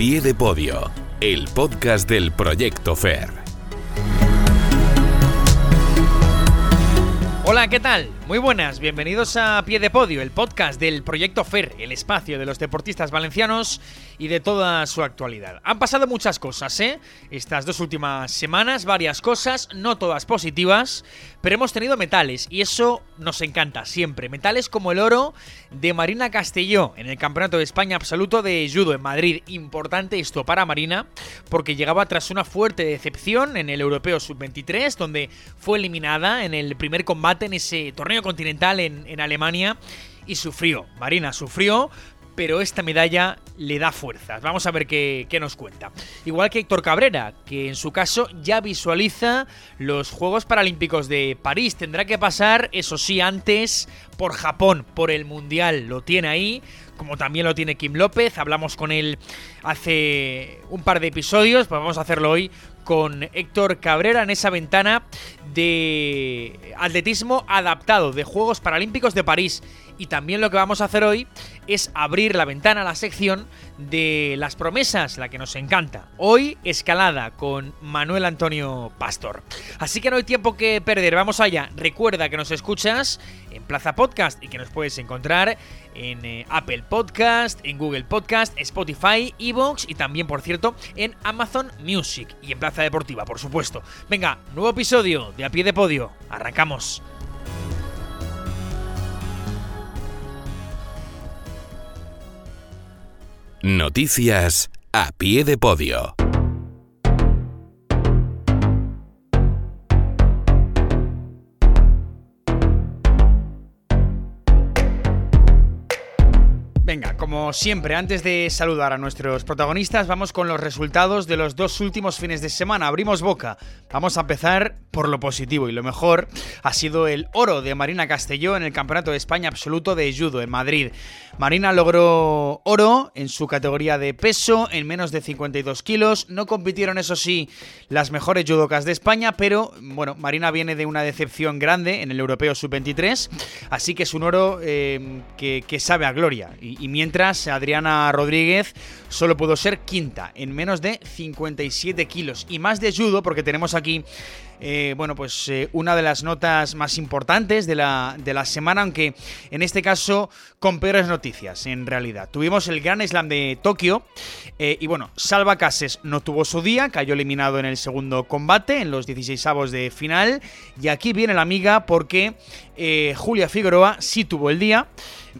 pie de podio, el podcast del Proyecto FER. Hola, ¿qué tal? Muy buenas, bienvenidos a Pie de Podio, el podcast del Proyecto FER, el espacio de los deportistas valencianos y de toda su actualidad. Han pasado muchas cosas, ¿eh? Estas dos últimas semanas, varias cosas, no todas positivas, pero hemos tenido metales y eso nos encanta siempre. Metales como el oro de Marina Castelló en el Campeonato de España Absoluto de Judo en Madrid. Importante esto para Marina porque llegaba tras una fuerte decepción en el Europeo Sub-23, donde fue eliminada en el primer combate en ese torneo continental en, Alemania y sufrió. Marina sufrió, pero esta medalla le da fuerzas. Vamos a ver qué, qué, nos cuenta. Igual que Héctor Cabrera, que en su caso ya visualiza los Juegos Paralímpicos de París. Tendrá que pasar, eso sí, antes por Japón, por el Mundial. Lo tiene ahí, como también lo tiene Kim López. Hablamos con él hace un par de episodios, pues vamos a hacerlo hoy con Héctor Cabrera en esa ventana de atletismo adaptado de Juegos Paralímpicos de París. Y también lo que vamos a hacer hoy es abrir la ventana a la sección de las promesas, la que nos encanta. Hoy escalada con Manuel Antonio Pastor. Así que no hay tiempo que perder, vamos allá. Recuerda que nos escuchas en Plaza Podcast y que nos puedes encontrar en eh, Apple Podcast, en Google Podcast, Spotify, Evox y también, por cierto, en Amazon Music y en Plaza Deportiva, por supuesto. Venga, nuevo episodio de A Pie de Podio. Arrancamos. Noticias a pie de podio. Venga, como siempre, antes de saludar a nuestros protagonistas, vamos con los resultados de los dos últimos fines de semana. Abrimos boca. Vamos a empezar por lo positivo y lo mejor ha sido el oro de Marina Castelló en el Campeonato de España Absoluto de Judo en Madrid. Marina logró oro en su categoría de peso en menos de 52 kilos. No compitieron, eso sí, las mejores judocas de España, pero bueno, Marina viene de una decepción grande en el Europeo Sub-23, así que es un oro eh, que, sabe a gloria. Y mientras Adriana Rodríguez solo pudo ser quinta en menos de 57 kilos. Y más de judo porque tenemos aquí eh, bueno, pues eh, una de las notas más importantes de la, de la semana, aunque en este caso con peores noticias, en realidad. Tuvimos el Gran Slam de Tokio eh, y bueno, Salva Cases no tuvo su día, cayó eliminado en el segundo combate, en los 16 avos de final, y aquí viene la amiga porque Julia Figueroa sí tuvo el día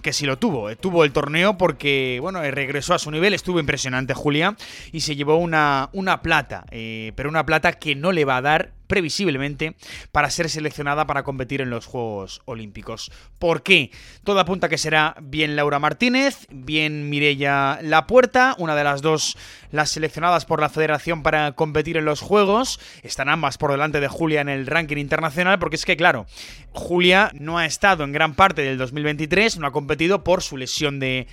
que sí lo tuvo. Tuvo el torneo porque, bueno, regresó a su nivel, estuvo impresionante Julia y se llevó una, una plata, pero una plata que no le va a dar previsiblemente para ser seleccionada para competir en los Juegos Olímpicos. ¿Por qué? Todo apunta que será bien Laura Martínez, bien Mirella Lapuerta, una de las dos las seleccionadas por la federación para competir en los Juegos. Están ambas por delante de Julia en el ranking internacional porque es que, claro, Julia no ha estado en gran parte del 2023, no ha competido por su lesión de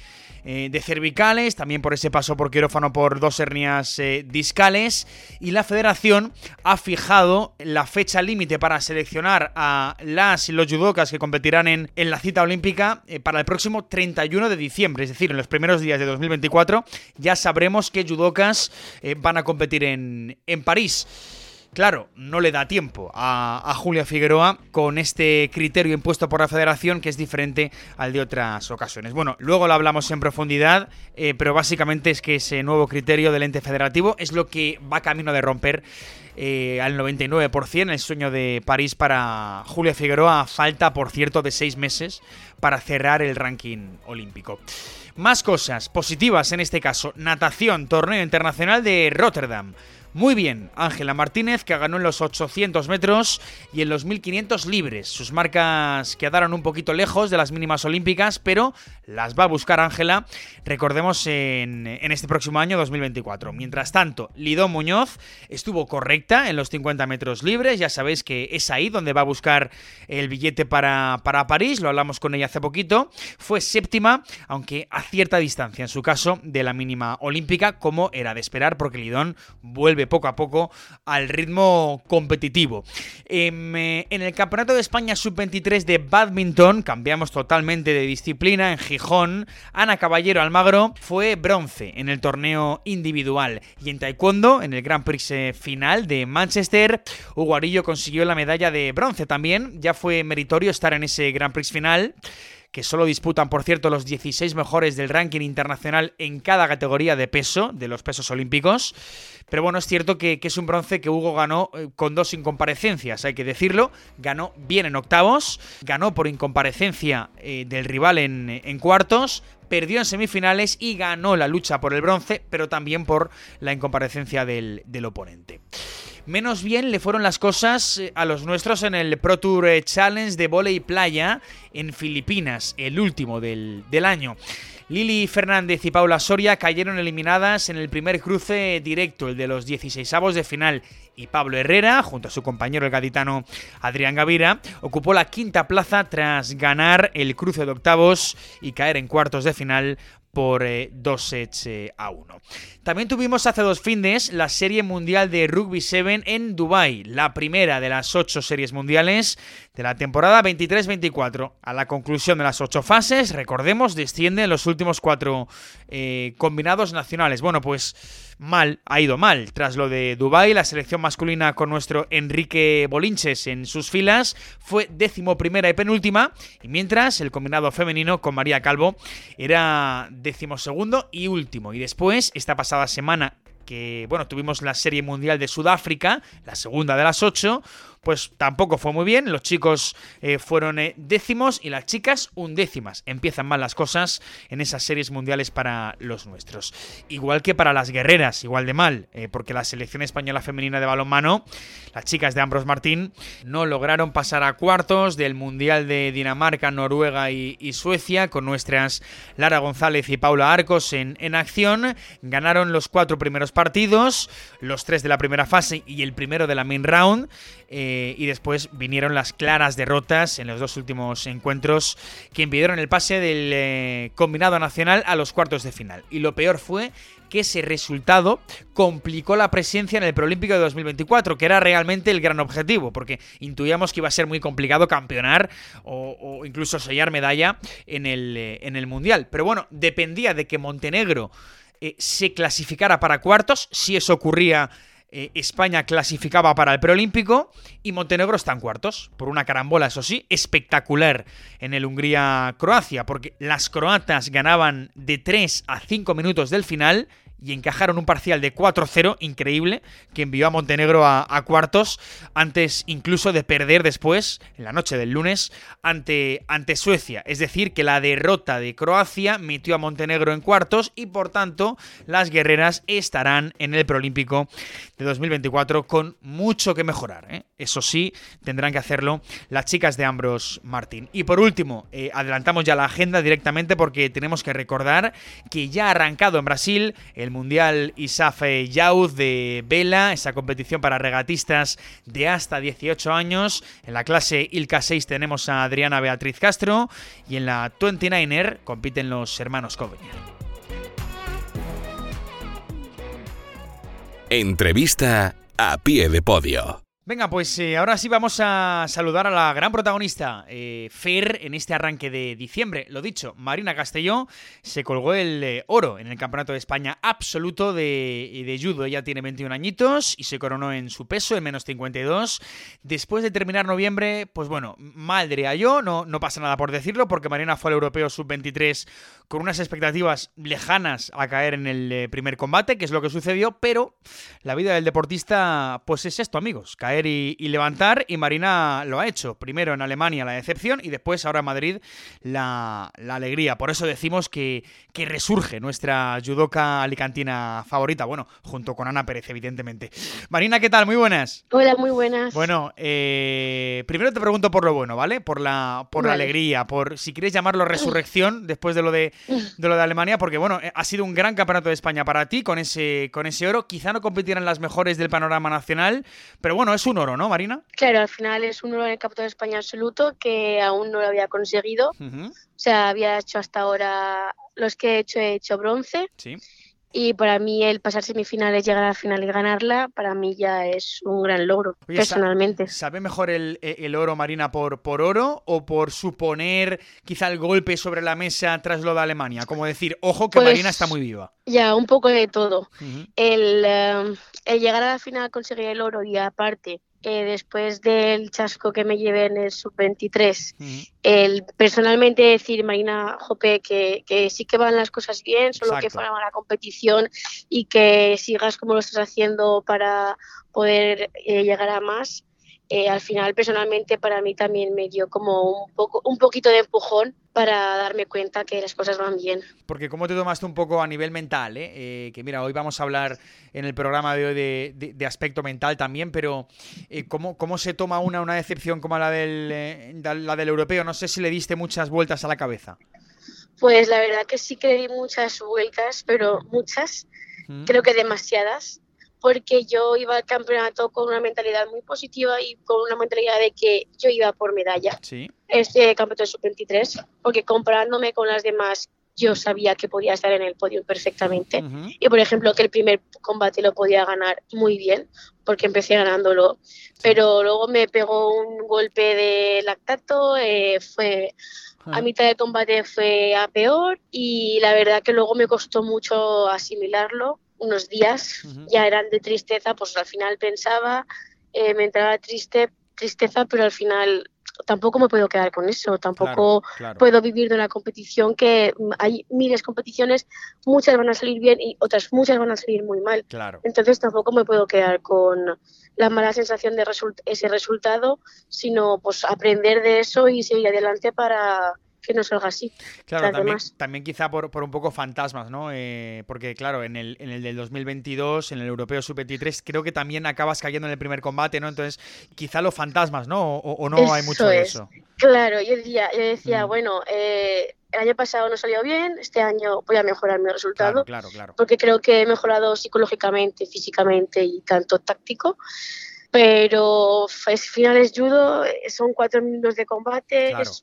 eh, de cervicales, también por ese paso por quirófano por dos hernias eh, discales. Y la federación ha fijado la fecha límite para seleccionar a las y los judocas que competirán en, en la cita olímpica eh, para el próximo 31 de diciembre, es decir, en los primeros días de 2024 ya sabremos qué judocas van a competir en, en París. Claro, no le da tiempo a, Julia Figueroa con este criterio impuesto por la federación que es diferente al de otras ocasiones. Bueno, luego lo hablamos en profundidad, eh, pero básicamente es que ese nuevo criterio del ente federativo es lo que va camino de romper eh, al 99% el sueño de París para Julia Figueroa. Falta, por cierto, de seis meses para cerrar el ranking olímpico. Más cosas positivas en este caso. Natación, torneo internacional de Rotterdam. Muy bien, Ángela Martínez, que ganó en los 800 metros y en los 1500 libres. Sus marcas quedaron un poquito lejos de las mínimas olímpicas, pero las va a buscar Ángela, recordemos, en, este próximo año 2024. Mientras tanto, Lidó Muñoz estuvo correcta en los 50 metros libres. Ya sabéis que es ahí donde va a buscar el billete para, para París. Lo hablamos con ella hace poquito. Fue séptima, aunque a cierta distancia, en su caso, de la mínima olímpica, como era de esperar, porque Lidón vuelve poco a poco al ritmo competitivo. Em, eh, en, el Campeonato de España Sub-23 de Badminton, cambiamos totalmente de disciplina, en Gijón, Ana Caballero Almagro fue bronce en el torneo individual. Y en Taekwondo, en el Grand Prix eh, final de Manchester, Hugo consiguió la medalla de bronce también. Ya fue meritorio estar en ese Grand Prix final que solo disputan, por cierto, los 16 mejores del ranking internacional en cada categoría de peso, de los pesos olímpicos. Pero bueno, es cierto que, es un bronce que Hugo ganó eh, con dos incomparecencias, hay que decirlo. Ganó bien en octavos, ganó por incomparecencia eh, del rival en, cuartos, perdió en semifinales y ganó la lucha por el bronce, pero también por la incomparecencia del, del oponente. Menos bien le fueron las cosas eh, a los nuestros en el Pro Tour eh, Challenge de volei playa en Filipinas, el último del, año. Lili Fernández y Paula Soria cayeron eliminadas en el primer cruce directo, el de los 16avos de final, y Pablo Herrera, junto a su compañero el gaditano Adrián Gavira, ocupó la quinta plaza tras ganar el cruce de octavos y caer en cuartos de final por eh, dos sets eh, a uno. También tuvimos hace dos fines la Serie Mundial de Rugby 7 en Dubai, la primera de las ocho series mundiales de la temporada 23-24. A la conclusión de las ocho fases, recordemos, descienden los últimos cuatro eh, combinados nacionales. Bueno, pues mal, ha ido mal. Tras lo de Dubai, la selección masculina con nuestro Enrique Bolinches en sus filas fue décimo primera y penúltima, y mientras el combinado femenino con María Calvo era décimo segundo y último. Y después, esta pasada semana que, bueno, tuvimos la Serie Mundial de Sudáfrica, la segunda de las ocho, pues tampoco fue muy bien. Los chicos eh, fueron eh, décimos y las chicas undécimas. Empiezan mal las cosas en esas series mundiales para los nuestros. Igual que para las guerreras, igual de mal, eh, porque la selección española femenina de balonmano, las chicas de Ambros Martín, no lograron pasar a cuartos del Mundial de Dinamarca, Noruega y, Suecia, con nuestras Lara González y Paula Arcos en, en acción. Ganaron los cuatro primeros partidos, los tres de la primera fase y el primero de la main round. Eh, y después vinieron las claras derrotas en los dos últimos encuentros que impidieron el pase del eh, combinado nacional a los cuartos de final. Y lo peor fue que ese resultado complicó la presencia en el Preolímpico de 2024, que era realmente el gran objetivo, porque intuíamos que iba a ser muy complicado campeonar o, incluso sellar medalla en el, eh, en el Mundial. Pero bueno, dependía de que Montenegro se clasificara para cuartos, si eso ocurría eh, España clasificaba para el preolímpico y Montenegro está en cuartos, por una carambola, eso sí, espectacular en el Hungría-Croacia, porque las croatas ganaban de 3 a 5 minutos del final y encajaron un parcial de 4-0 increíble que envió a Montenegro a, cuartos antes incluso de perder después, en la noche del lunes, ante, ante Suecia. Es decir, que la derrota de Croacia metió a Montenegro en cuartos y por tanto las guerreras estarán en el Proolímpico de 2024 con mucho que mejorar. ¿eh? Eso sí, tendrán que hacerlo las chicas de Ambros Martín. Y por último, eh, adelantamos ya la agenda directamente porque tenemos que recordar que ya ha arrancado en Brasil el el Mundial ISAFE Youth de vela, esa competición para regatistas de hasta 18 años. En la clase ILCA 6 tenemos a Adriana Beatriz Castro y en la 29er compiten los hermanos Coveña. Entrevista a pie de podio. Venga, pues eh, ahora sí vamos a saludar a la gran protagonista, eh, Fer, en este arranque de diciembre. Lo dicho, Marina Castelló se colgó el eh, oro en el Campeonato de España absoluto de, de, judo. Ella tiene 21 añitos y se coronó en su peso, en menos 52. Después de terminar noviembre, pues bueno, mal diría yo, no, no pasa nada por decirlo, porque Marina fue al europeo sub-23 con unas expectativas lejanas a caer en el primer combate, que es lo que sucedió, pero la vida del deportista, pues es esto, amigos, caer y, levantar y Marina lo ha hecho. Primero en Alemania la decepción y después ahora en Madrid la, alegría. Por eso decimos que, que resurge nuestra judoka alicantina favorita. Bueno, junto con Ana Pérez, evidentemente. Marina, ¿qué tal? Muy buenas. Hola, muy buenas. Bueno, eh, primero te pregunto por lo bueno, ¿vale? Por la, por la alegría, por si quieres llamarlo resurrección después de lo de, de lo de Alemania, porque bueno, ha sido un gran campeonato de España para ti con ese, con ese oro. Quizá no compitieran las mejores del panorama nacional, pero bueno, es un oro, ¿no, Marina? Claro, al final es un oro en el Campeonato de España absoluto que aún no lo había conseguido. O sea, había hecho hasta ahora los que he hecho, he hecho bronce. Sí. Y para mí el pasar semifinales, llegar a la final y ganarla, para mí ya es un gran logro, personalmente. ¿Sabe mejor el, el, oro, Marina, por, por oro o por suponer quizá el golpe sobre la mesa tras lo de Alemania? Como decir, ojo que Marina está muy viva. Ya, un poco de todo. el, eh, el llegar a la final, conseguir el oro y aparte después del chasco que me llevé en el sub-23, el personalmente decir, Marina Jope, que, que, sí que van las cosas bien, solo que fuera la competición y que sigas como lo estás haciendo para poder eh, llegar a más, eh, al final personalmente para mí también me dio como un, poco, un poquito de empujón para darme cuenta que las cosas van bien. Porque cómo te tomaste un poco a nivel mental, ¿eh? eh que mira, hoy vamos a hablar en el programa de hoy de, aspecto mental también, pero eh, ¿cómo, ¿cómo, se toma una, una decepción como la del, la del europeo? No sé si le diste muchas vueltas a la cabeza. Pues la verdad que sí que le di muchas vueltas, pero muchas, creo que demasiadas porque yo iba al campeonato con una mentalidad muy positiva y con una mentalidad de que yo iba por medalla. Sí. Este campeonato de sub-23, porque comparándome con las demás, yo sabía que podía estar en el podio perfectamente. Y por ejemplo, que el primer combate lo podía ganar muy bien, porque empecé ganándolo. Pero luego me pegó un golpe de lactato, eh, fue a mitad de combate fue a peor y la verdad que luego me costó mucho asimilarlo unos días ya eran de tristeza, pues al final pensaba, eh, me entraba triste, tristeza, pero al final tampoco me puedo quedar con eso, tampoco puedo vivir de una competición que hay miles de competiciones, muchas van a salir bien y otras muchas van a salir muy mal. Entonces tampoco me puedo quedar con la mala sensación de ese resultado, sino pues aprender de eso y seguir adelante para que no salga así. Claro, también, quizá por, un poco fantasmas, ¿no? Eh, porque claro, en el, en el del 2022, en el Europeo Sub-23, creo que también acabas cayendo en el primer combate, ¿no? Entonces, quizá los fantasmas, ¿no? O, no hay mucho de eso. Claro, yo decía, yo decía mm. bueno, eh, el año pasado no salió bien, este año voy a mejorar mi resultado. Claro, claro, Porque creo que he mejorado psicológicamente, físicamente y tanto táctico pero es finales judo, son cuatro minutos de combate, es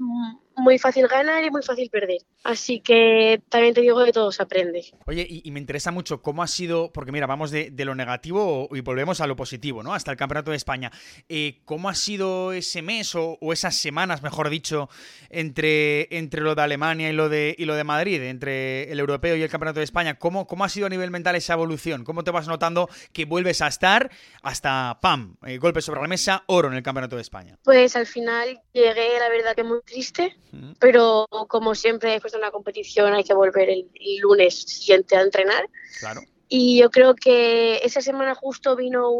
muy fácil ganar y muy fácil perder. Así que también te digo que todo se aprende. Oye, y, me interesa mucho cómo ha sido, porque mira, vamos de, lo negativo y volvemos a lo positivo, ¿no? Hasta el Campeonato de España. Eh, ¿Cómo ha sido ese mes o, esas semanas, mejor dicho, entre, entre lo de Alemania y lo de, y lo de Madrid, entre el europeo y el Campeonato de España? ¿Cómo, ¿Cómo ha sido a nivel mental esa evolución? ¿Cómo te vas notando que vuelves a estar hasta, ¡pam!, eh, golpe sobre la mesa, oro en el Campeonato de España? Pues al final llegué, la verdad que muy triste pero como siempre después de una competición hay que volver el, lunes siguiente a entrenar. Claro. Y yo creo que esa semana justo vino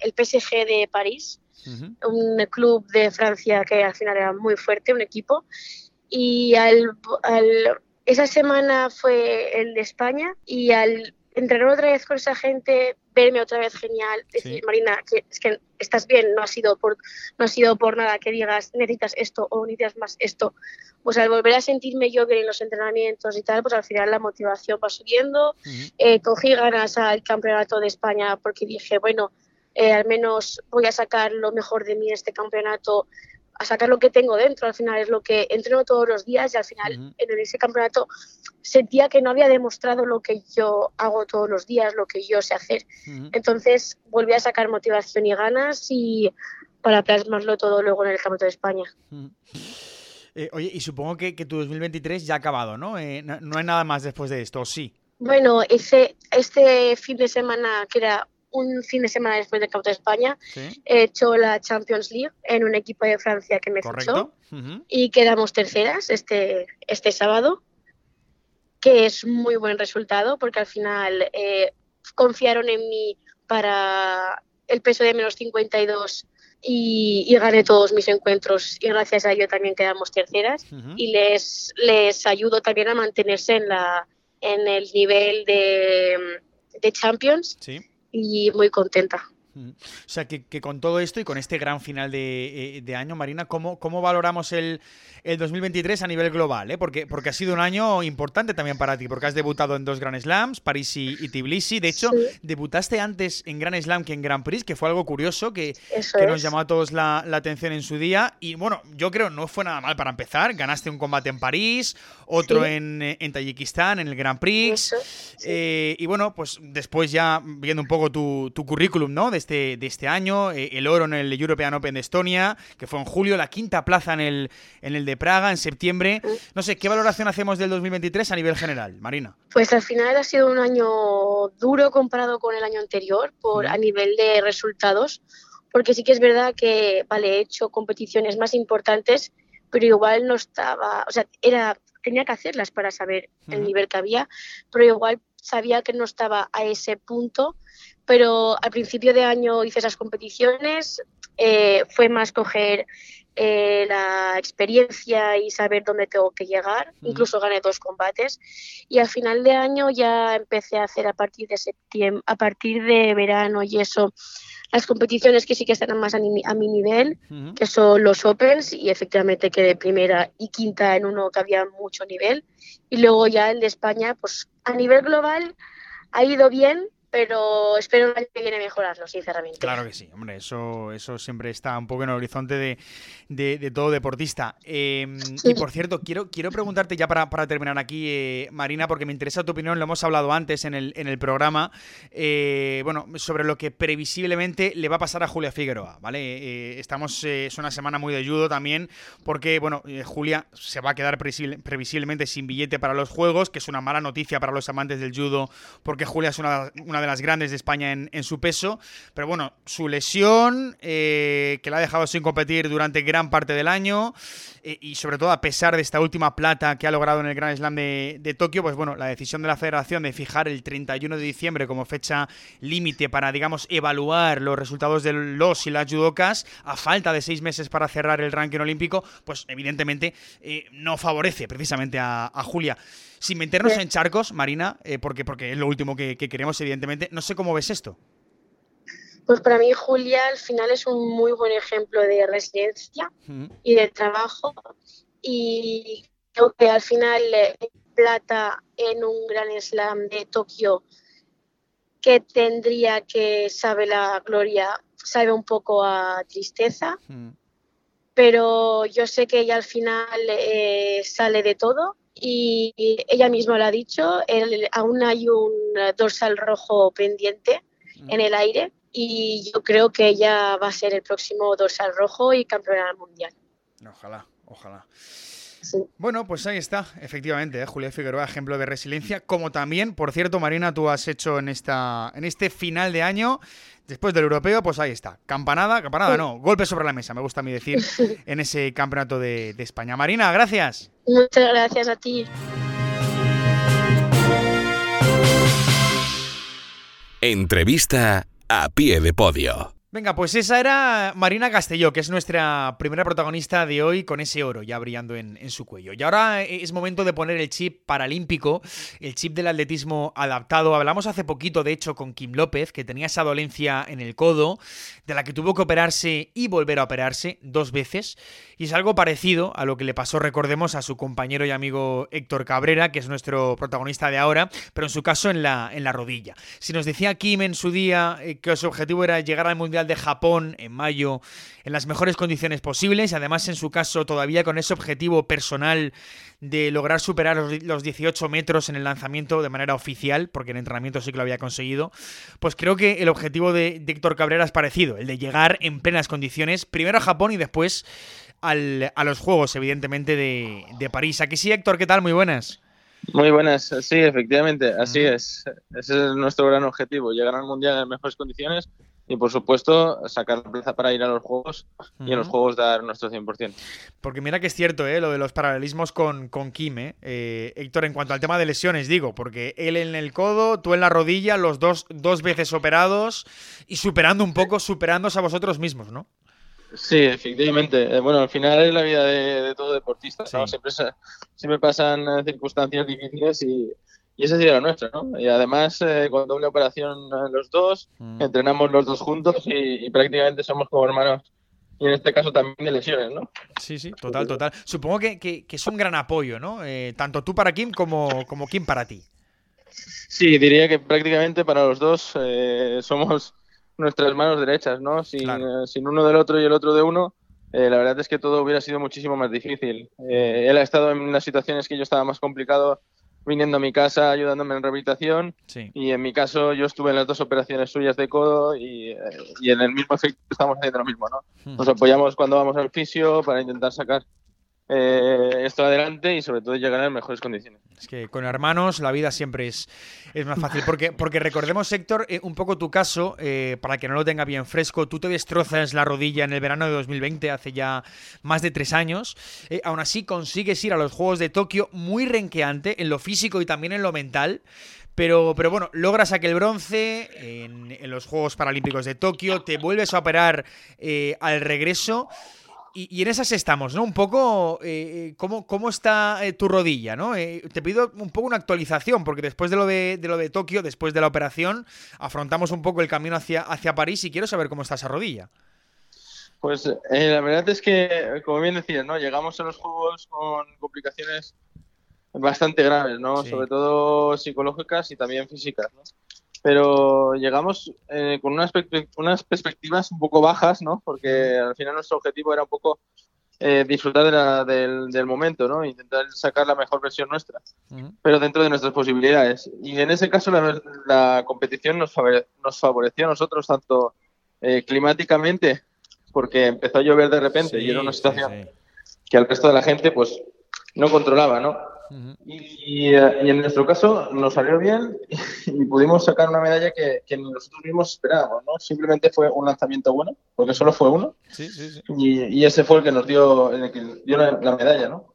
el PSG de París, un club de Francia que al final era muy fuerte, un equipo. Y al, esa semana fue el de España y al entrenar otra vez con esa gente, verme otra vez genial, decir, Marina, que es que estás bien, no ha sido por no ha sido por nada que digas necesitas esto o necesitas más esto. Pues al volver a sentirme yo bien en los entrenamientos y tal, pues al final la motivación va subiendo. Eh, cogí ganas al campeonato de España porque dije, bueno, eh, al menos voy a sacar lo mejor de mí en este campeonato a sacar lo que tengo dentro. Al final es lo que entreno todos los días y al final en ese campeonato sentía que no había demostrado lo que yo hago todos los días, lo que yo sé hacer. Entonces volví a sacar motivación y ganas y para plasmarlo todo luego en el Campeonato de España. Eh, oye, y supongo que, que, tu 2023 ya ha acabado, ¿no? Eh, ¿no? ¿no? hay nada más después de esto, sí? Bueno, ese, este fin de semana, que era un fin de semana después de España, he hecho la Champions League en un equipo de Francia que me fichó y quedamos terceras este, este sábado, que es muy buen resultado porque al final eh, confiaron en mí para el peso de menos 52 y, y, gané todos mis encuentros y gracias a ello también quedamos terceras y les, les ayudo también a mantenerse en, la, en el nivel de, de Champions. Sí y muy contenta. O sea, que, con todo esto y con este gran final de, eh, año, Marina, ¿cómo, cómo valoramos el, 2023 a nivel global? Eh? Porque, porque ha sido un año importante también para ti, porque has debutado en dos Grand Slams, París y, Tbilisi. De hecho, debutaste antes en Grand Slam que en Grand Prix, que fue algo curioso que, nos llamó a todos la, atención en su día. Y bueno, yo creo no fue nada mal para empezar. Ganaste un combate en París, otro en, en, Tayikistán, en el Grand Prix. Eh, y bueno, pues después ya viendo un poco tu, tu currículum, ¿no? Este, de este año, eh, el oro en el European Open de Estonia, que fue en julio, la quinta plaza en el, en el de Praga en septiembre. No sé, ¿qué valoración hacemos del 2023 a nivel general, Marina? Pues al final ha sido un año duro comparado con el año anterior por, a nivel de resultados, porque sí que es verdad que, vale, he hecho competiciones más importantes, pero igual no estaba, o sea, era tenía que hacerlas para saber el nivel que había, pero igual sabía que no estaba a ese punto pero al principio de año hice esas competiciones, eh, fue más coger eh, la experiencia y saber dónde tengo que llegar, incluso gané dos combates. Y al final de año ya empecé a hacer a partir de septiembre, a partir de verano y eso, las competiciones que sí que están más a mi, nivel, que son los Opens y efectivamente quedé primera y quinta en uno que había mucho nivel. Y luego ya el de España, pues a nivel global ha ido bien, pero espero el año que viene mejorarlo, sinceramente. Claro que sí, hombre, eso, eso siempre está un poco en el horizonte de, de, todo deportista. Em, y por cierto, quiero, quiero preguntarte ya para, para terminar aquí, eh, Marina, porque me interesa tu opinión, lo hemos hablado antes en el, en el programa, eh, bueno, sobre lo que previsiblemente le va a pasar a Julia Figueroa, ¿vale? Eh, estamos, es una semana muy de judo también, porque, bueno, Julia se va a quedar previsiblemente sin billete para los Juegos, que es una mala noticia para los amantes del judo, porque Julia es una, una de las grandes de España en, su peso. Pero bueno, su lesión, eh, que la ha dejado sin competir durante gran parte del año, eh, y sobre todo a pesar de esta última plata que ha logrado en el Grand Slam de, Tokio, pues bueno, la decisión de la federación de fijar el 31 de diciembre como fecha límite para, digamos, evaluar los resultados de los y las judocas, a falta de seis meses para cerrar el ranking olímpico, pues evidentemente eh, no favorece precisamente a Julia sin meternos en charcos, Marina, eh, porque, porque es lo último que, queremos, evidentemente. No sé cómo ves esto. Pues para mí Julia al final es un muy buen ejemplo de resiliencia y de trabajo y creo que al final eh, plata en un gran slam de Tokio que tendría que sabe la gloria, sabe un poco a tristeza, pero yo sé que ella al final eh, sale de todo y ella misma lo ha dicho, aún hay un dorsal rojo pendiente en mm. el aire y yo creo que ella va a ser el próximo dorsal rojo y campeona mundial. Ojalá, ojalá. Bueno, pues ahí está, efectivamente, ¿eh? Julia Figueroa, ejemplo de resiliencia, como también, por cierto, Marina, tú has hecho en esta en este final de año, después del europeo, pues ahí está, campanada, campanada no, golpe sobre la mesa, me gusta a mí decir, en ese campeonato de, de España. Marina, gracias. Muchas gracias a ti. Entrevista a pie de podio. Venga, pues esa era Marina Castelló, que es nuestra primera protagonista de hoy con ese oro ya brillando en, su cuello. Y ahora es momento de poner el chip paralímpico, el chip del atletismo adaptado. Hablamos hace poquito, de hecho, con Kim López, que tenía esa dolencia en el codo, de la que tuvo que operarse y volver a operarse dos veces. Y es algo parecido a lo que le pasó, recordemos, a su compañero y amigo Héctor Cabrera, que es nuestro protagonista de ahora, pero en su caso en la, en la rodilla. Si nos decía Kim en su día eh, que su objetivo era llegar al Mundial de Japón en mayo en las mejores condiciones posibles, además en su caso todavía con ese objetivo personal de lograr superar los 18 metros en el lanzamiento de manera oficial, porque en entrenamiento sí que lo había conseguido, pues creo que el objetivo de, Héctor Cabrera es parecido, el de llegar en plenas condiciones, primero a Japón y después al, a los Juegos, evidentemente, de, de París. Aquí sí, Héctor, ¿qué tal? Muy buenas. Muy buenas, sí, efectivamente, así es. Ese es nuestro gran objetivo, llegar al Mundial en mejores condiciones y por supuesto sacar la plaza para ir a los Juegos y en los Juegos dar nuestro 100%. Porque mira que es cierto ¿eh? lo de los paralelismos con, con Kim, ¿eh? ¿eh? Héctor, en cuanto al tema de lesiones, digo, porque él en el codo, tú en la rodilla, los dos dos veces operados y superando un poco, superándose a vosotros mismos, ¿no? Sí, efectivamente. Eh, bueno, al final es la vida de, todo deportista. Siempre, siempre pasan circunstancias difíciles y, y esa sería la nuestra, ¿no? Y además, eh, con doble operación los dos, mm. entrenamos los dos juntos y, prácticamente somos como hermanos. Y en este caso también de lesiones, ¿no? Sí, sí, total, total. Supongo que, que, es un gran apoyo, ¿no? Eh, tanto tú para Kim como, como Kim para ti. Sí, diría que prácticamente para los dos eh, somos nuestras manos derechas, ¿no? Sin, sin, uno del otro y el otro de uno, la verdad es que todo hubiera sido muchísimo más difícil. él ha estado en las situaciones que yo estaba más complicado viniendo a mi casa, ayudándome en rehabilitación. Y en mi caso, yo estuve en las dos operaciones suyas de codo y, eh, y en el mismo efecto estamos haciendo lo mismo, ¿no? Hmm. Nos apoyamos cuando vamos al fisio para intentar sacar eh, esto adelante y sobre todo llegar en mejores condiciones. Es que con hermanos la vida siempre es, es más fácil. Porque, porque recordemos, Héctor, eh, un poco tu caso, eh, para que no lo tenga bien fresco, tú te destrozas la rodilla en el verano de 2020, hace ya más de tres años. aún así consigues ir a los Juegos de Tokio muy renqueante en lo físico y también en lo mental. Pero, pero bueno, logras aquel bronce en, en los Juegos Paralímpicos de Tokio, te vuelves a operar al regreso. Y, en esas estamos, ¿no? Un poco, eh, eh, ¿cómo, ¿cómo, está eh, tu rodilla, ¿no? te pido un poco una actualización, porque después de lo de, lo de Tokio, después de la operación, afrontamos un poco el camino hacia, hacia París y quiero saber cómo está esa rodilla. Pues la verdad es que, como bien decías, ¿no? Llegamos a los Juegos con complicaciones bastante graves, ¿no? Sobre todo psicológicas y también físicas, ¿no? Pero llegamos eh, con unas, unas perspectivas un poco bajas, ¿no? Porque al final nuestro objetivo era un poco eh, disfrutar del, del, momento, ¿no? Intentar sacar la mejor versión nuestra, pero dentro de nuestras posibilidades. Y en ese caso la, la competición nos, nos favoreció a nosotros tanto eh, climáticamente, porque empezó a llover de repente y era una situación que al resto de la gente pues no controlaba, ¿no? Y, en nuestro caso nos salió bien y pudimos sacar una medalla que, nosotros mismos esperábamos, ¿no? Simplemente fue un lanzamiento bueno, porque solo fue uno. Y, ese fue el que nos dio, el que dio la, medalla, ¿no?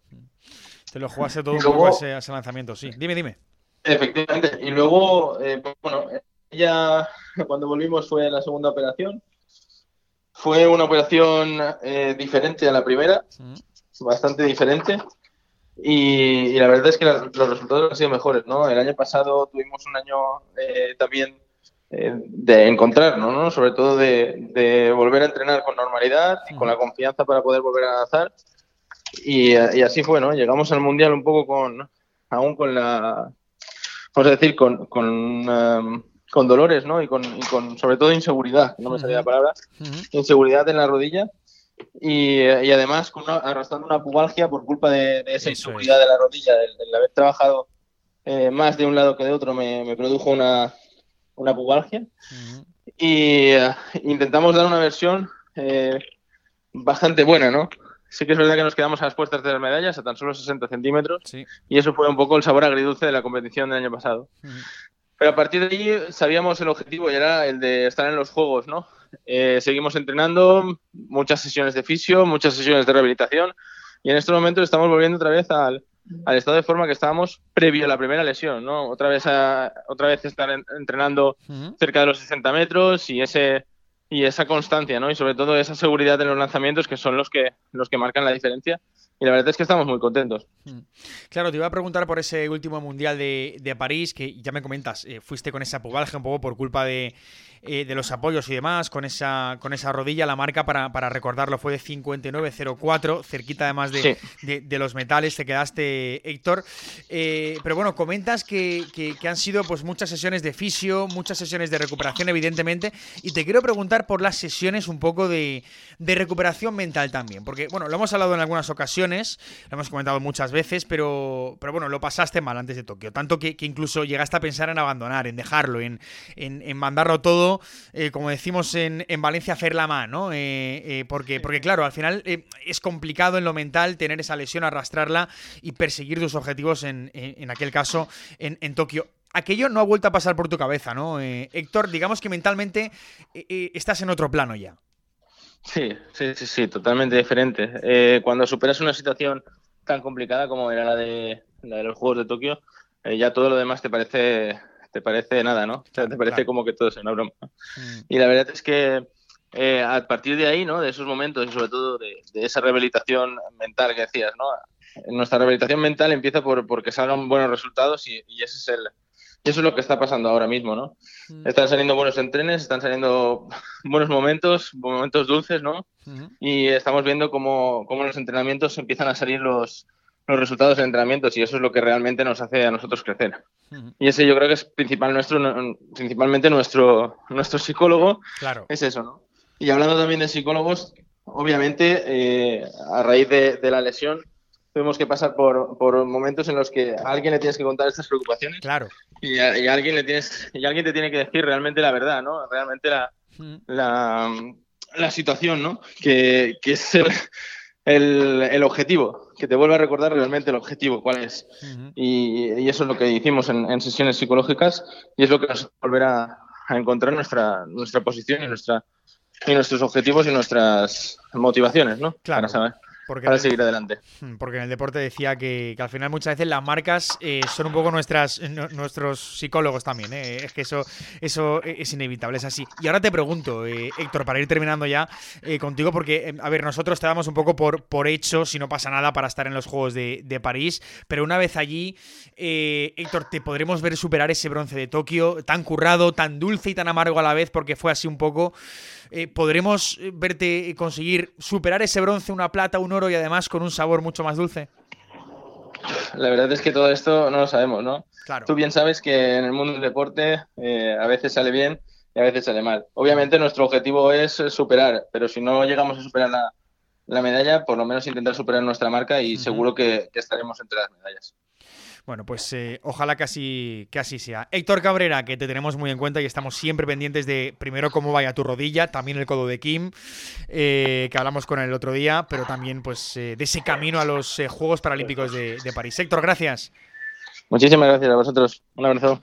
Te lo jugaste todo un poco ese, ese, lanzamiento, sí. Dime, dime. Efectivamente. Y luego, eh, pues, bueno, ella cuando volvimos fue la segunda operación. Fue una operación eh, diferente a la primera, bastante diferente. Y, la verdad es que los resultados han sido mejores, ¿no? El año pasado tuvimos un año eh, también eh, de encontrarnos, ¿no? Sobre todo de, volver a entrenar con normalidad y con la confianza para poder volver a lanzar. Y, así fue, ¿no? Llegamos al Mundial un poco con, aún con la, vamos a decir, con, con, um, con dolores, ¿no? Y con, y con, sobre todo, inseguridad, no me salía la palabra, inseguridad en la rodilla y, además con arrastrando una pubalgia por culpa de, esa inseguridad de la rodilla, el, haber trabajado eh, más de un lado que de otro me, produjo una, una pubalgia. Y eh, intentamos dar una versión eh, bastante buena, ¿no? Sí que es verdad que nos quedamos a las puertas de las medallas a tan solo 60 centímetros y eso fue un poco el sabor agridulce de la competición del año pasado. Pero a partir de allí sabíamos el objetivo y era el de estar en los Juegos, ¿no? Eh, seguimos entrenando, muchas sesiones de fisio, muchas sesiones de rehabilitación y en estos momentos estamos volviendo otra vez al, estado de forma que estábamos previo a la primera lesión, ¿no? Otra vez, otra vez estar entrenando cerca de los 60 metros y ese y esa constancia, ¿no? Y sobre todo esa seguridad en los lanzamientos que son los que los que marcan la diferencia y la verdad es que estamos muy contentos. Mm. Claro, te iba a preguntar por ese último mundial de, de París, que ya me comentas, eh, fuiste con esa pubalgia un poco por culpa de, eh, de los apoyos y demás, con esa, con esa rodilla, la marca para, para recordarlo fue de 59.04, cerquita además de, de, los metales, te quedaste, Héctor. Eh, pero bueno, comentas que, que, han sido pues muchas sesiones de fisio, muchas sesiones de recuperación, evidentemente, y te quiero preguntar por las sesiones un poco de, de recuperación mental también, porque bueno, lo hemos hablado en algunas ocasiones lo hemos comentado muchas veces, pero, pero bueno, lo pasaste mal antes de Tokio, tanto que, incluso llegaste a pensar en abandonar, en dejarlo, en, en, mandarlo todo, eh, como decimos en, en, Valencia, hacer la mano, eh, eh, porque, porque claro, al final es complicado en lo mental tener esa lesión, arrastrarla y perseguir tus objetivos en, en aquel caso en, en Tokio aquello no ha vuelto a pasar por tu cabeza, ¿no? Héctor, digamos que mentalmente estás en otro plano ya. Sí, sí, sí, sí, totalmente diferente. Eh, cuando superas una situación tan complicada como era la de, la de los Juegos de Tokio, eh, ya todo lo demás te parece, te parece nada, ¿no? te parece como que todo es una broma. Mm. Y la verdad es que eh, a partir de ahí, ¿no? De esos momentos y sobre todo de, esa rehabilitación mental que decías, ¿no? nuestra rehabilitación mental empieza por, por que salgan buenos resultados y, ese es el, eso es lo que está pasando ahora mismo, ¿no? Mm. Están saliendo buenos entrenes, están saliendo buenos momentos, momentos dulces, ¿no? Y estamos viendo cómo, cómo en los entrenamientos empiezan a salir los, los resultados de entrenamientos y eso es lo que realmente nos hace a nosotros crecer. Y ese yo creo que es principal nuestro, principalmente nuestro, nuestro psicólogo. Claro. Es eso, ¿no? Y hablando también de psicólogos, obviamente eh, a raíz de, la lesión tuvimos que pasar por, por, momentos en los que a alguien le tienes que contar estas preocupaciones. Claro. Y, a, alguien le tienes y alguien te tiene que decir realmente la verdad, ¿no? Realmente la, la, la, situación, ¿no? Que, que es el, el, el, objetivo, que te vuelva a recordar realmente el objetivo, cuál es. y, y, eso es lo que hicimos en, en, sesiones psicológicas y es lo que nos volverá a encontrar nuestra, nuestra posición y, nuestra, y nuestros objetivos y nuestras motivaciones, ¿no? Claro. Para para seguir adelante. Porque en el deporte decía que, al final muchas veces las marcas eh, son un poco nuestras nuestros psicólogos también. ¿eh? Es que eso, eso es inevitable, es así. Y ahora te pregunto, eh, Héctor, para ir terminando ya contigo, porque, a ver, nosotros te damos un poco por, por hecho, si no pasa nada, para estar en los Juegos de, de París, pero una vez allí, Héctor, te podremos ver superar ese bronce de Tokio, tan currado, tan dulce y tan amargo a la vez, porque fue así un poco... ¿Podremos verte conseguir superar ese bronce, una plata, un oro y además con un sabor mucho más dulce? La verdad es que todo esto no lo sabemos, ¿no? Claro. Tú bien sabes que en el mundo del deporte eh, a veces sale bien y a veces sale mal. Obviamente nuestro objetivo es superar, pero si no llegamos a superar la, medalla, por lo menos intentar superar nuestra marca y seguro que estaremos entre las medallas. Bueno, pues eh, ojalá que así, que así sea. Héctor Cabrera, que te tenemos muy en cuenta y estamos siempre pendientes de primero cómo vaya tu rodilla, también el codo de Kim, eh, que hablamos con él el otro día, pero también pues eh, de ese camino a los Juegos Paralímpicos de, de París. Héctor, gracias. Muchísimas gracias a vosotros. Un abrazo.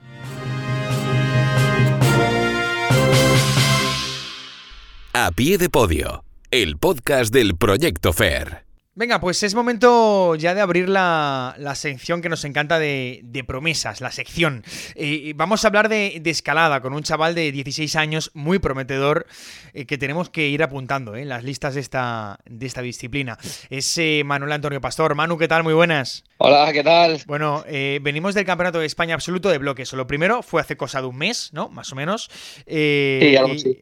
A pie de podio, el podcast del Proyecto FAIR. Venga, pues es momento ya de abrir la, sección que nos encanta de, promesas, la sección. Eh, vamos a hablar de, escalada con un chaval de 16 años muy prometedor eh, que tenemos que ir apuntando en las listas de esta, de esta disciplina. Es eh, Manuel Antonio Pastor. Manu, ¿qué tal? Muy buenas. Hola, ¿qué tal? Bueno, venimos del Campeonato de España Absoluto de bloques. Lo primero fue hace cosa de un mes, ¿no? Más o menos. sí, algo así.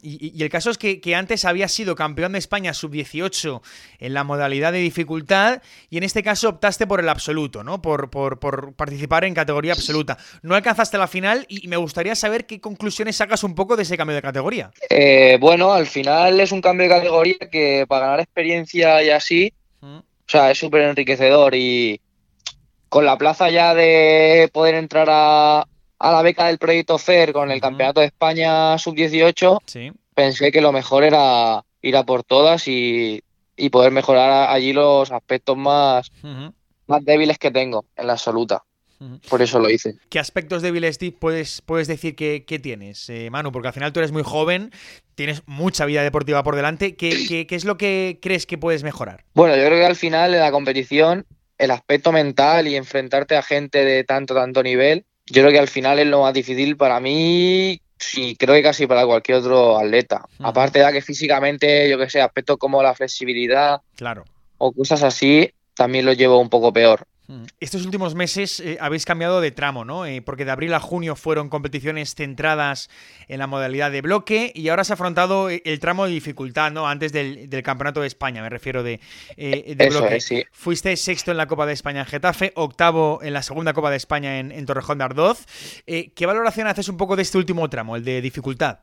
Y, el caso es que, que antes había sido campeón de España sub-18 en la modalidad de dificultad y en este caso optaste por el absoluto, ¿no? Por, por, participar en categoría absoluta. No alcanzaste la final y me gustaría saber qué conclusiones sacas un poco de ese cambio de categoría. Eh, bueno, al final es un cambio de categoría que para ganar experiencia y así, mm. o sea, es súper enriquecedor y con la plaza ya de poder entrar a, la beca del proyecto FER con el Campeonato de España sub-18, pensé que lo mejor era ir a por todas y y poder mejorar allí los aspectos más, más débiles que tengo en la absoluta. Por eso lo hice. ¿Qué aspectos débiles puedes, puedes decir que, tienes, eh, Manu? Porque al final tú eres muy joven, tienes mucha vida deportiva por delante. ¿Qué, qué, es lo que crees que puedes mejorar? Bueno, yo creo que al final de la competición, el aspecto mental y enfrentarte a gente de tanto, tanto nivel, yo creo que al final es lo más difícil para mí Sí, creo que casi para cualquier otro atleta. Aparte de que físicamente, yo que sé, aspectos como la flexibilidad claro. o cosas así, también lo llevo un poco peor. Estos últimos meses eh, habéis cambiado de tramo, ¿no? Eh, porque de abril a junio fueron competiciones centradas en la modalidad de bloque y ahora se ha afrontado eh, el tramo de dificultad, ¿no? Antes del, Campeonato de España, me refiero de, bloque. Fuiste sexto en la Copa de España en Getafe, octavo en la segunda Copa de España en, Torrejón de Ardoz. ¿Qué valoración haces un poco de este último tramo, el de dificultad?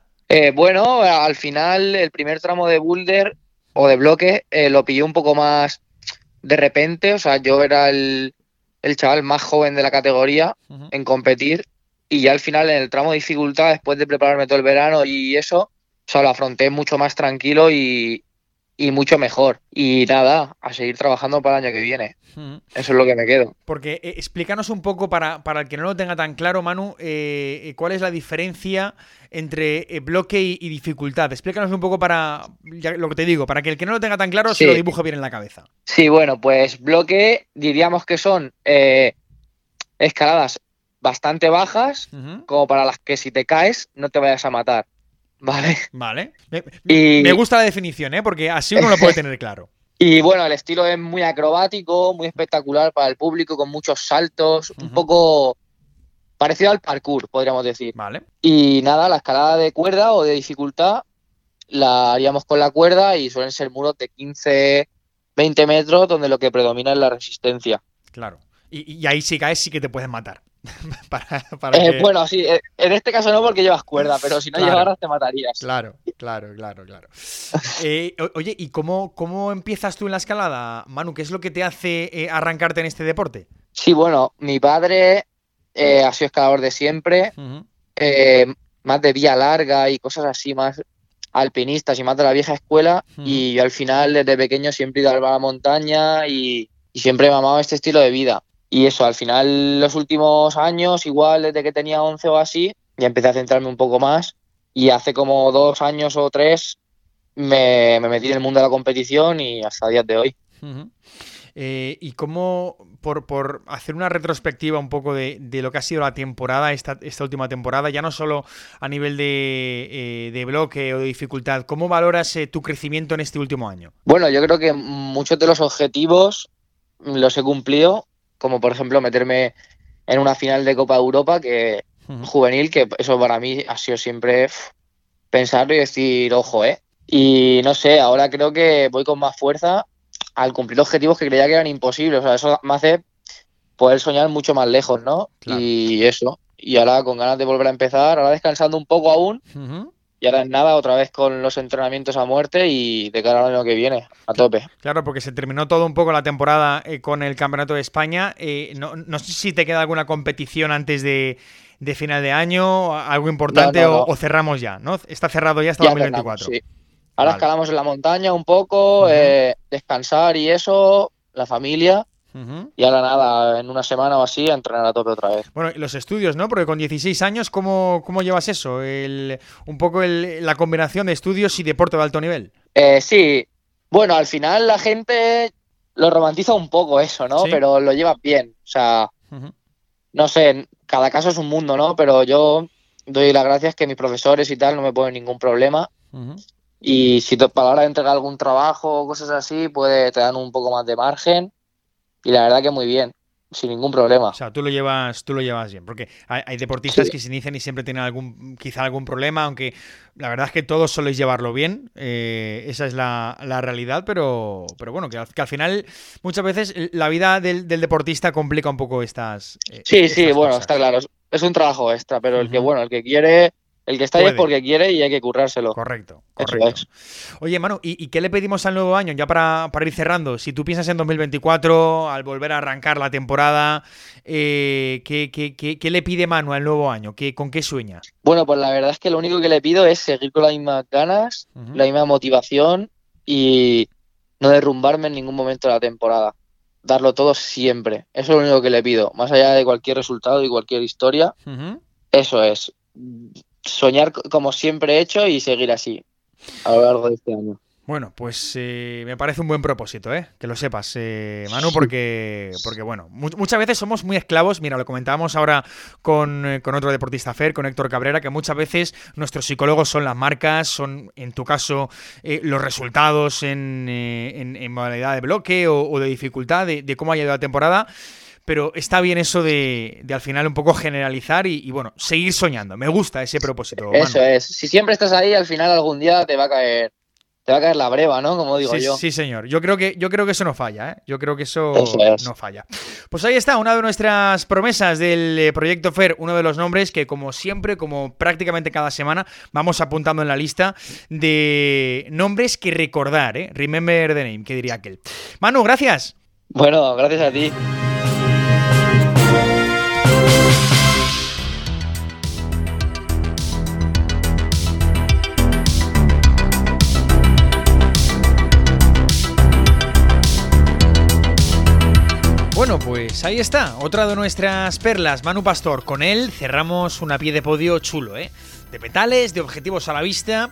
bueno, al final el primer tramo de boulder o de bloque lo pillé un poco más de repente, o sea, yo era el, chaval más joven de la categoría en competir y ya al final en el tramo de dificultad, después de prepararme todo el verano y eso, o sea, lo afronté mucho más tranquilo y, y mucho mejor. Y nada, a seguir trabajando para el año que viene. Eso es lo que me quedo. Porque eh, explícanos un poco, para, para, el que no lo tenga tan claro, Manu, eh, eh, cuál es la diferencia entre bloque y, dificultad. Explícanos un poco para lo que te digo, para que el que no lo tenga tan claro se lo dibuje bien en la cabeza. Sí, bueno, pues bloque diríamos que son escaladas bastante bajas, como para las que si te caes no te vayas a matar. Vale. Vale. Me, gusta la definición, ¿eh? Porque así uno lo puede tener claro. Y bueno, el estilo es muy acrobático, muy espectacular para el público, con muchos saltos, un poco parecido al parkour, podríamos decir. Vale. Y nada, la escalada de cuerda o de dificultad la haríamos con la cuerda y suelen ser muros de 15, 20 metros donde lo que predomina es la resistencia. Claro. Y, ahí si caes sí que te pueden matar. Eh, bueno, sí, eh, en este caso no porque llevas cuerda, pero si no llevaras te matarías. Claro, claro, claro, claro. Eh, oye, ¿y cómo, cómo empiezas tú en la escalada, Manu? ¿Qué es lo que te hace arrancarte en este deporte? Sí, bueno, mi padre ha sido escalador de siempre, más de vía larga y cosas así, más alpinistas y más de la vieja escuela. Y yo al final, desde pequeño, siempre he ido a la montaña y, y siempre he mamado este estilo de vida. Y eso, al final, los últimos años, igual desde que tenía 11 o así, ya empecé a centrarme un poco más. Y hace como dos años o tres me, metí en el mundo de la competición y hasta el día de hoy. Eh, y cómo, por, por, hacer una retrospectiva un poco de, lo que ha sido la temporada, esta, esta última temporada, ya no solo a nivel de, eh, de bloque o de dificultad, ¿cómo valoras eh, tu crecimiento en este último año? Bueno, yo creo que muchos de los objetivos los he cumplido como por ejemplo meterme en una final de Copa de Europa que juvenil, que eso para mí ha sido siempre pensarlo y decir, ojo, ¿eh? Y no sé, ahora creo que voy con más fuerza al cumplir objetivos que creía que eran imposibles. O sea, eso me hace poder soñar mucho más lejos, ¿no? Y eso. Y ahora con ganas de volver a empezar, ahora descansando un poco aún, y ahora es nada, otra vez con los entrenamientos a muerte y de cara al año que viene, a tope. Claro, porque se terminó todo un poco la temporada eh, con el Campeonato de España. Eh, no, sé si te queda alguna competición antes de, final de año, algo importante O, cerramos ya, ¿no? Está cerrado ya hasta 2024. sí. Ahora escalamos en la montaña un poco, eh, descansar y eso, la familia. Y ahora nada, en una semana o así, a entrenar a tope otra vez. Bueno, y los estudios, ¿no? Porque con 16 años, ¿cómo, cómo llevas eso? El, un poco la combinación de estudios y deporte de alto nivel. Eh, sí, bueno, al final la gente lo romantiza un poco eso, ¿no? Pero lo lleva bien. O sea, no sé, cada caso es un mundo, ¿no? Pero yo doy las gracias que mis profesores y tal no me ponen ningún problema. Y si para la hora de entregar algún trabajo o cosas así, puede te dan un poco más de margen y la verdad que muy bien, sin ningún problema. O sea, tú lo llevas, tú lo llevas bien, porque hay, deportistas que se inician y siempre tienen algún, quizá algún problema, aunque la verdad es que todos soléis llevarlo bien, eh, esa es la, realidad, pero, pero bueno, que al, final muchas veces la vida del, deportista complica un poco estas. Eh, sí, sí, bueno, está claro, es un trabajo extra, pero el que bueno, el que quiere el que está ahí es porque quiere y hay que currárselo. Correcto, correcto. Oye, Manu, ¿y, qué le pedimos al nuevo año? Ya para, ir cerrando, si tú piensas en 2024, al volver a arrancar la temporada, eh, ¿qué, le pide Manu al nuevo año? ¿Qué, ¿Con qué sueña? Bueno, pues la verdad es que lo único que le pido es seguir con las mismas ganas, la misma motivación y no derrumbarme en ningún momento de la temporada. Darlo todo siempre. Eso es lo único que le pido. Más allá de cualquier resultado y cualquier historia, eso es soñar como siempre he hecho y seguir así a lo largo de este año. Bueno, pues eh, me parece un buen propósito, ¿eh? Que lo sepas, eh, Manu, porque, porque bueno, muchas veces somos muy esclavos. Mira, lo comentábamos ahora con, eh, con, otro deportista Fer, con Héctor Cabrera, que muchas veces nuestros psicólogos son las marcas, son, en tu caso, los resultados en, en, modalidad de bloque o, de dificultad, de, de cómo ha ido la temporada pero está bien eso de, al final un poco generalizar y, bueno, seguir soñando. Me gusta ese propósito. Eso es. Si siempre estás ahí, al final algún día te va a caer. Te va a caer la breva, ¿no? Como digo yo. Sí, señor. Yo creo que, yo creo que eso no falla, ¿eh? Yo creo que eso, no falla. Pues ahí está, una de nuestras promesas del eh, proyecto FER, uno de los nombres que, como siempre, como prácticamente cada semana, vamos apuntando en la lista de nombres que recordar, ¿eh? Remember the name, que diría aquel. Manu, gracias. Bueno, gracias a ti. Pues ahí está, otra de nuestras perlas, Manu Pastor. Con él cerramos una pie de podio chulo, ¿eh? De petales, de objetivos a la vista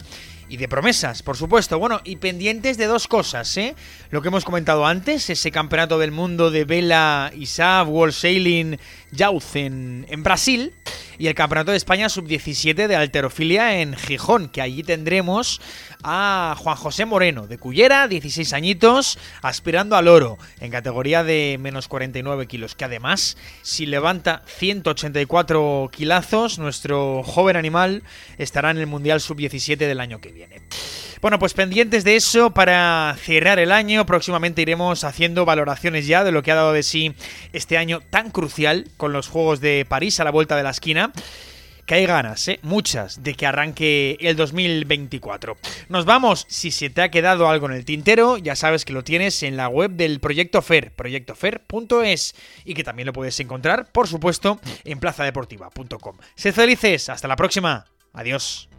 y de promesas, por supuesto. Bueno, y pendientes de dos cosas, ¿eh? Lo que hemos comentado antes, ese campeonato del mundo de vela, ISAF, World Sailing, Youth en, en Brasil. y el Campeonato de España Sub-17 de Alterofilia en Gijón, que allí tendremos a Juan José Moreno, de Cullera, 16 añitos, aspirando al oro en categoría de menos 49 kilos, que además, si levanta 184 kilazos, nuestro joven animal estará en el Mundial Sub-17 del año que viene. Bueno, pues pendientes de eso para cerrar el año, próximamente iremos haciendo valoraciones ya de lo que ha dado de sí este año tan crucial con los Juegos de París a la vuelta de la esquina que hay ganas, ¿eh? muchas, de que arranque el 2024. Nos vamos, si se te ha quedado algo en el tintero, ya sabes que lo tienes en la web del Proyecto FER, proyectofer.es, y que también lo puedes encontrar, por supuesto, en plazadeportiva.com. Sed felices, hasta la próxima, adiós.